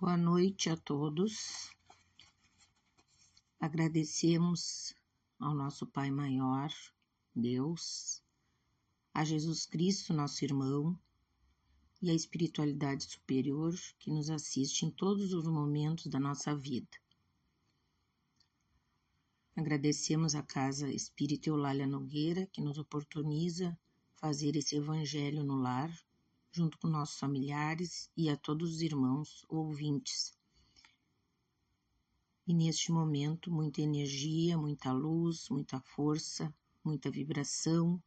Boa noite a todos. Agradecemos ao nosso Pai Maior, Deus, a Jesus Cristo, nosso irmão, e à espiritualidade superior que nos assiste em todos os momentos da nossa vida. Agradecemos à Casa Espírita Eulália Nogueira, que nos oportuniza fazer esse evangelho no lar, junto com nossos familiares e a todos os irmãos ouvintes. E neste momento, muita energia, muita luz, muita força, muita vibração.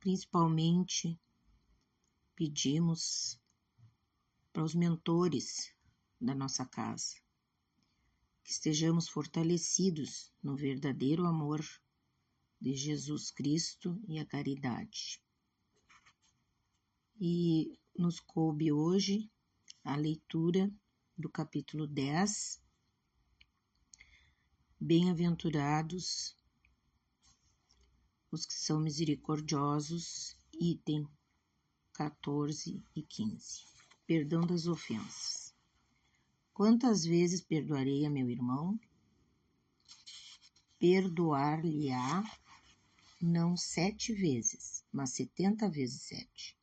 Principalmente, pedimos para os mentores da nossa casa que estejamos fortalecidos no verdadeiro amor de Jesus Cristo e a caridade. E nos coube hoje a leitura do capítulo 10. Bem-aventurados os que são misericordiosos, item 14 e 15. Perdão das ofensas. Quantas vezes perdoarei a meu irmão? Perdoar-lhe-á não sete vezes, mas setenta vezes sete.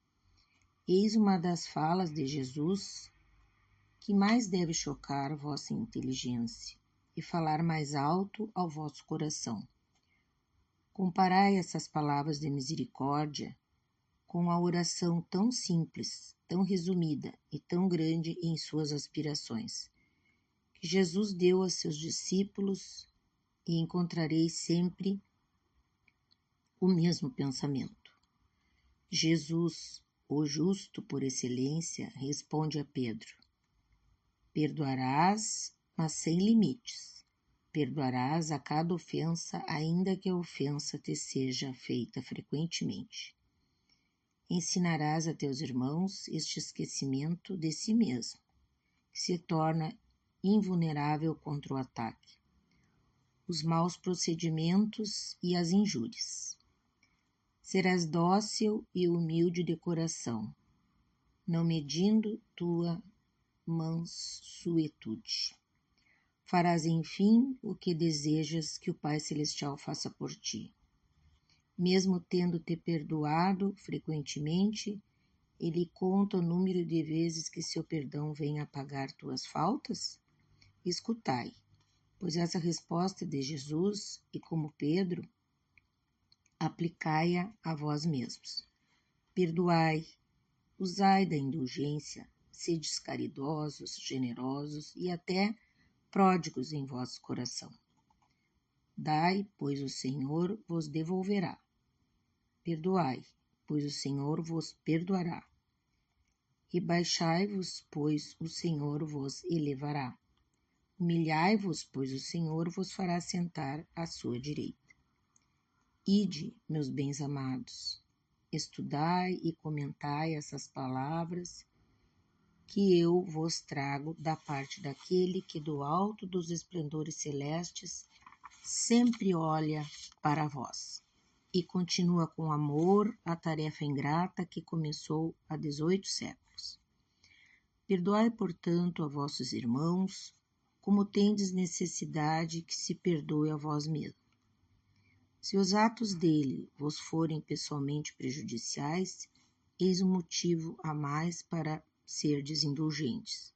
Eis uma das falas de Jesus que mais deve chocar vossa inteligência e falar mais alto ao vosso coração. Comparai essas palavras de misericórdia com a oração tão simples, tão resumida e tão grande em suas aspirações, que Jesus deu a seus discípulos e encontrareis sempre o mesmo pensamento. Jesus o justo por excelência responde a Pedro: Perdoarás, mas sem limites. Perdoarás a cada ofensa, ainda que a ofensa te seja feita frequentemente. Ensinarás a teus irmãos este esquecimento de si mesmo, que se torna invulnerável contra o ataque, os maus procedimentos e as injúrias. Serás dócil e humilde de coração, não medindo tua mansuetude. Farás, enfim, o que desejas que o Pai Celestial faça por ti. Mesmo tendo te perdoado frequentemente, ele conta o número de vezes que seu perdão vem apagar tuas faltas? Escutai, pois essa resposta de Jesus, e como Pedro, aplicai-a a vós mesmos. Perdoai, usai da indulgência, sedes caridosos, generosos e até pródigos em vosso coração. Dai, pois o Senhor vos devolverá. Perdoai, pois o Senhor vos perdoará. Rebaixai-vos, pois o Senhor vos elevará. Humilhai-vos, pois o Senhor vos fará sentar à sua direita. Ide, meus bens amados, estudai e comentai essas palavras que eu vos trago da parte daquele que do alto dos esplendores celestes sempre olha para vós e continua com amor a tarefa ingrata que começou há dezoito séculos. Perdoai, portanto, a vossos irmãos, como tendes necessidade que se perdoe a vós mesmos. Se os atos dele vos forem pessoalmente prejudiciais, eis um motivo a mais para serdes indulgentes,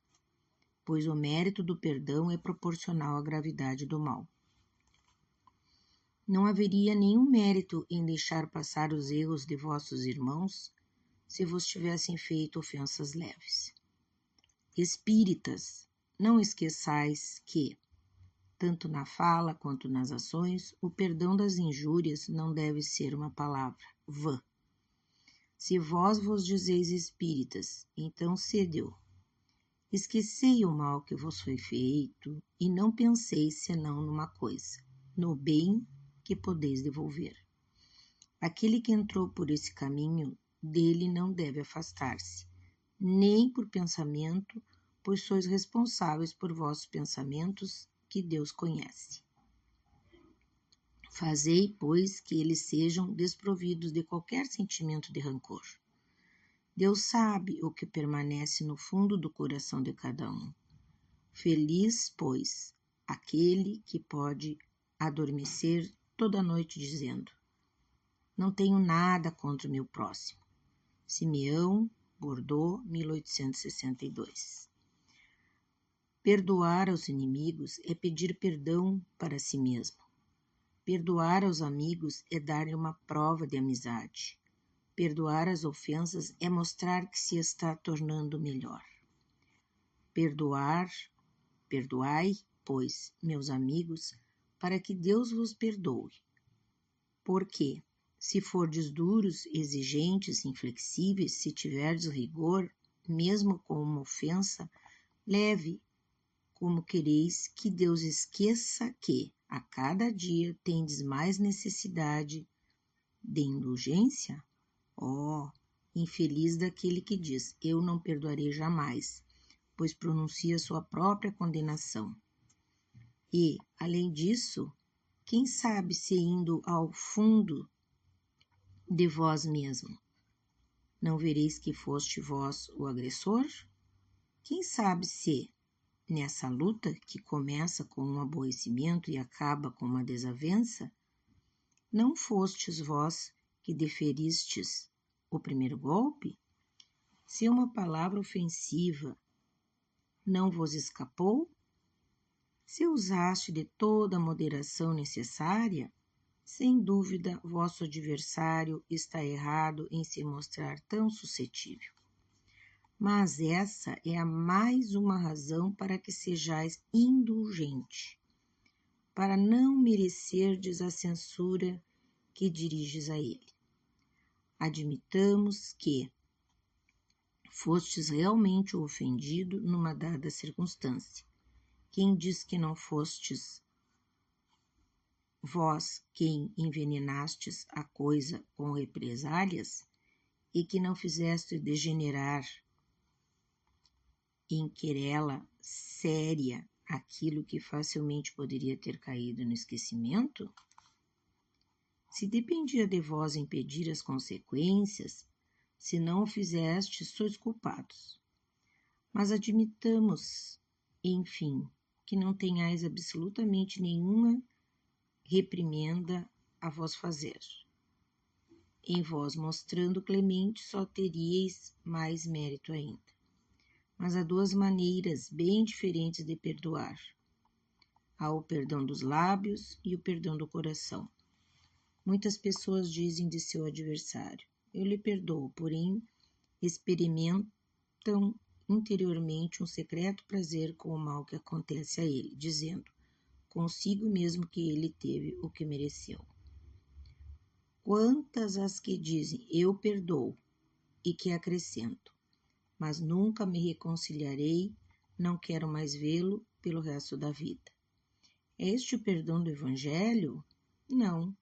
pois o mérito do perdão é proporcional à gravidade do mal. Não haveria nenhum mérito em deixar passar os erros de vossos irmãos se vos tivessem feito ofensas leves. Espíritas, não esqueçais que, tanto na fala quanto nas ações, o perdão das injúrias não deve ser uma palavra vã. Se vós vos dizeis espíritas, então cedeu. Esquecei o mal que vos foi feito e não penseis senão numa coisa, no bem que podeis devolver. Aquele que entrou por esse caminho, dele não deve afastar-se, nem por pensamento, pois sois responsáveis por vossos pensamentos que Deus conhece. Fazei, pois, que eles sejam desprovidos de qualquer sentimento de rancor. Deus sabe o que permanece no fundo do coração de cada um, Feliz, pois, aquele que pode adormecer toda noite dizendo: Não tenho nada contra o meu próximo. Simeão, Bordeaux, 1862. Perdoar aos inimigos é pedir perdão para si mesmo. Perdoar aos amigos é dar-lhe uma prova de amizade. Perdoar as ofensas é mostrar que se está tornando melhor. Perdoar, perdoai, pois, meus amigos, para que Deus vos perdoe. Porque, se fordes duros, exigentes, inflexíveis, se tiverdes rigor, mesmo com uma ofensa, leve, como quereis que Deus esqueça que, a cada dia, tendes mais necessidade de indulgência? Oh, infeliz daquele que diz: Eu não perdoarei jamais, pois pronuncia sua própria condenação. E, além disso, quem sabe se indo ao fundo de vós mesmo, não vereis que foste vós o agressor? Quem sabe se, nessa luta que começa com um aborrecimento e acaba com uma desavença, não fostes vós que deferistes o primeiro golpe? Se uma palavra ofensiva não vos escapou? Se usaste de toda a moderação necessária, sem dúvida vosso adversário está errado em se mostrar tão suscetível. Mas essa é a mais uma razão para que sejais indulgente, para não merecerdes a censura que diriges a ele admitamos que fostes realmente ofendido numa dada circunstância. Quem diz que não fostes vós quem envenenastes a coisa com represálias e que não fizeste degenerar em querela séria aquilo que facilmente poderia ter caído no esquecimento? Se dependia de vós impedir as consequências, se não o fizeste, sois culpados. Mas admitamos, enfim, que não tenhais absolutamente nenhuma reprimenda a vós fazer. Em vós mostrando clemente, só teríeis mais mérito ainda. Mas há duas maneiras bem diferentes de perdoar: há o perdão dos lábios e o perdão do coração. Muitas pessoas dizem de seu adversário: Eu lhe perdoo, porém experimentam interiormente um secreto prazer com o mal que acontece a ele, dizendo: Consigo mesmo que ele teve o que mereceu. Quantas as que dizem: Eu perdoo, e que acrescento: Mas nunca me reconciliarei, não quero mais vê-lo pelo resto da vida. É este o perdão do Evangelho? Não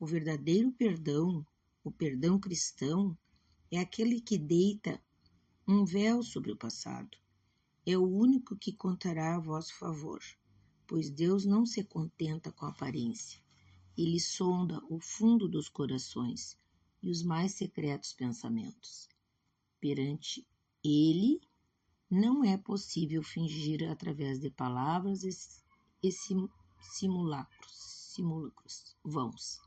o verdadeiro perdão, o perdão cristão, é aquele que deita um véu sobre o passado. É o único que contará a vosso favor, pois Deus não se contenta com a aparência. Ele sonda o fundo dos corações e os mais secretos pensamentos. Perante ele, não é possível fingir através de palavras e simulacros, simulacros vãos.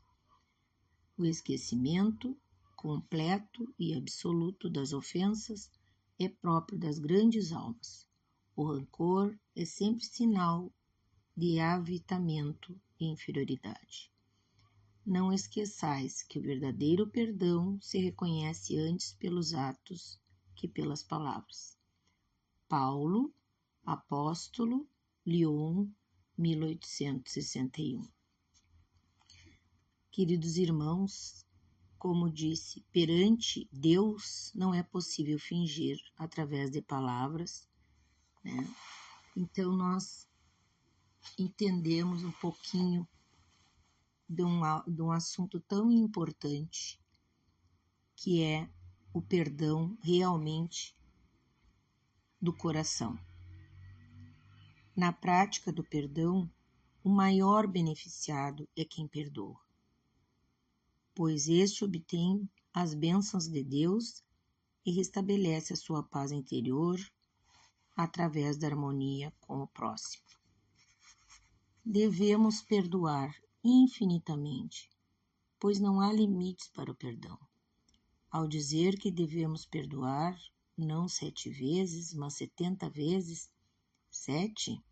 O esquecimento completo e absoluto das ofensas é próprio das grandes almas. O rancor é sempre sinal de avitamento e inferioridade. Não esqueçais que o verdadeiro perdão se reconhece antes pelos atos que pelas palavras. Paulo, Apóstolo, Lyon, 1861 Queridos irmãos, como disse, perante Deus não é possível fingir através de palavras, né? Então nós entendemos um pouquinho de um, de um assunto tão importante que é o perdão realmente do coração. Na prática do perdão, o maior beneficiado é quem perdoa pois este obtém as bênçãos de Deus e restabelece a sua paz interior através da harmonia com o próximo. Devemos perdoar infinitamente, pois não há limites para o perdão. Ao dizer que devemos perdoar, não sete vezes, mas setenta vezes sete,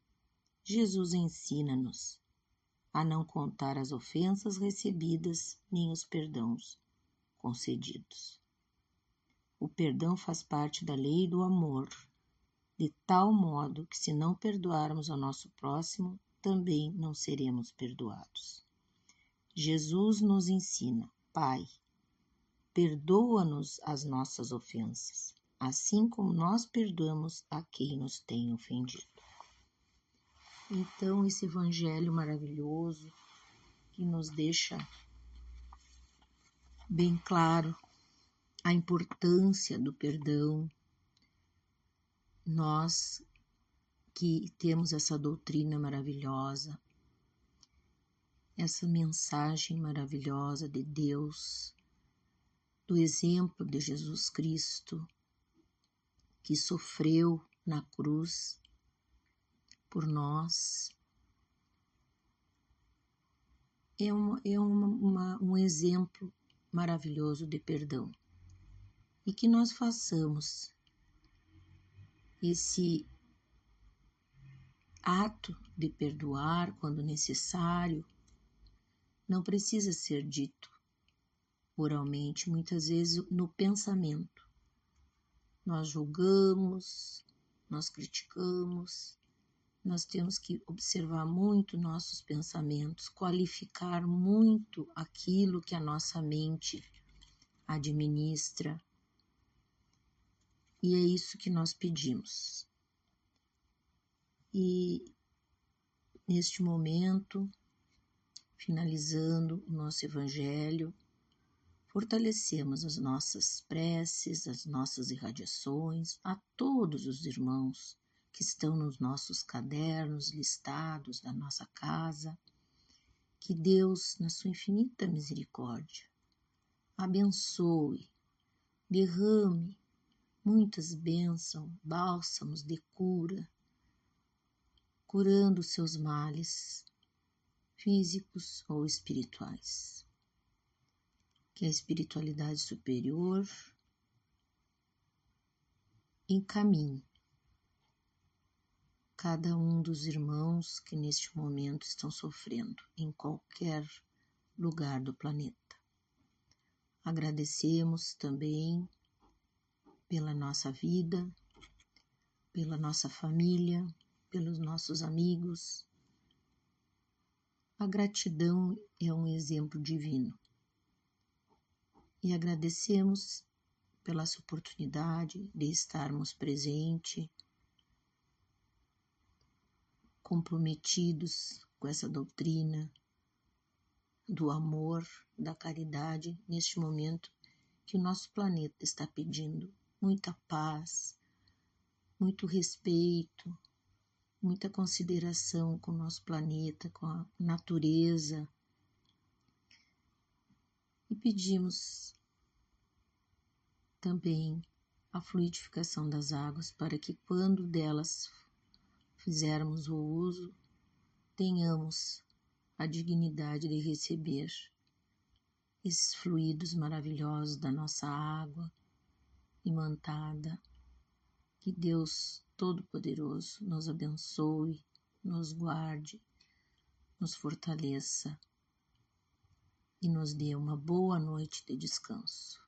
Jesus ensina-nos a não contar as ofensas recebidas nem os perdãos concedidos. O perdão faz parte da lei do amor, de tal modo que, se não perdoarmos ao nosso próximo, também não seremos perdoados. Jesus nos ensina, Pai, perdoa-nos as nossas ofensas, assim como nós perdoamos a quem nos tem ofendido. Então, esse evangelho maravilhoso que nos deixa bem claro a importância do perdão, nós que temos essa doutrina maravilhosa, essa mensagem maravilhosa de Deus, do exemplo de Jesus Cristo, que sofreu na cruz por nós. É, uma, é uma, uma, um exemplo maravilhoso de perdão. E que nós façamos esse ato de perdoar quando necessário não precisa ser dito oralmente, muitas vezes no pensamento. Nós julgamos, nós criticamos, nós temos que observar muito nossos pensamentos, qualificar muito aquilo que a nossa mente administra. E é isso que nós pedimos. E neste momento, finalizando o nosso Evangelho, fortalecemos as nossas preces, as nossas irradiações a todos os irmãos que estão nos nossos cadernos listados da nossa casa. Que Deus, na sua infinita misericórdia, abençoe, derrame muitas bênçãos, bálsamos de cura, curando seus males físicos ou espirituais. Que a espiritualidade superior encaminhe cada um dos irmãos que neste momento estão sofrendo em qualquer lugar do planeta. Agradecemos também pela nossa vida, pela nossa família, pelos nossos amigos. A gratidão é um exemplo divino. E agradecemos pela oportunidade de estarmos presentes comprometidos com essa doutrina do amor, da caridade, neste momento que o nosso planeta está pedindo muita paz, muito respeito, muita consideração com o nosso planeta, com a natureza. E pedimos também a fluidificação das águas para que quando delas fizermos o uso, tenhamos a dignidade de receber esses fluidos maravilhosos da nossa água imantada. Que Deus Todo-Poderoso nos abençoe, nos guarde, nos fortaleça e nos dê uma boa noite de descanso.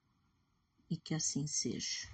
E que assim seja.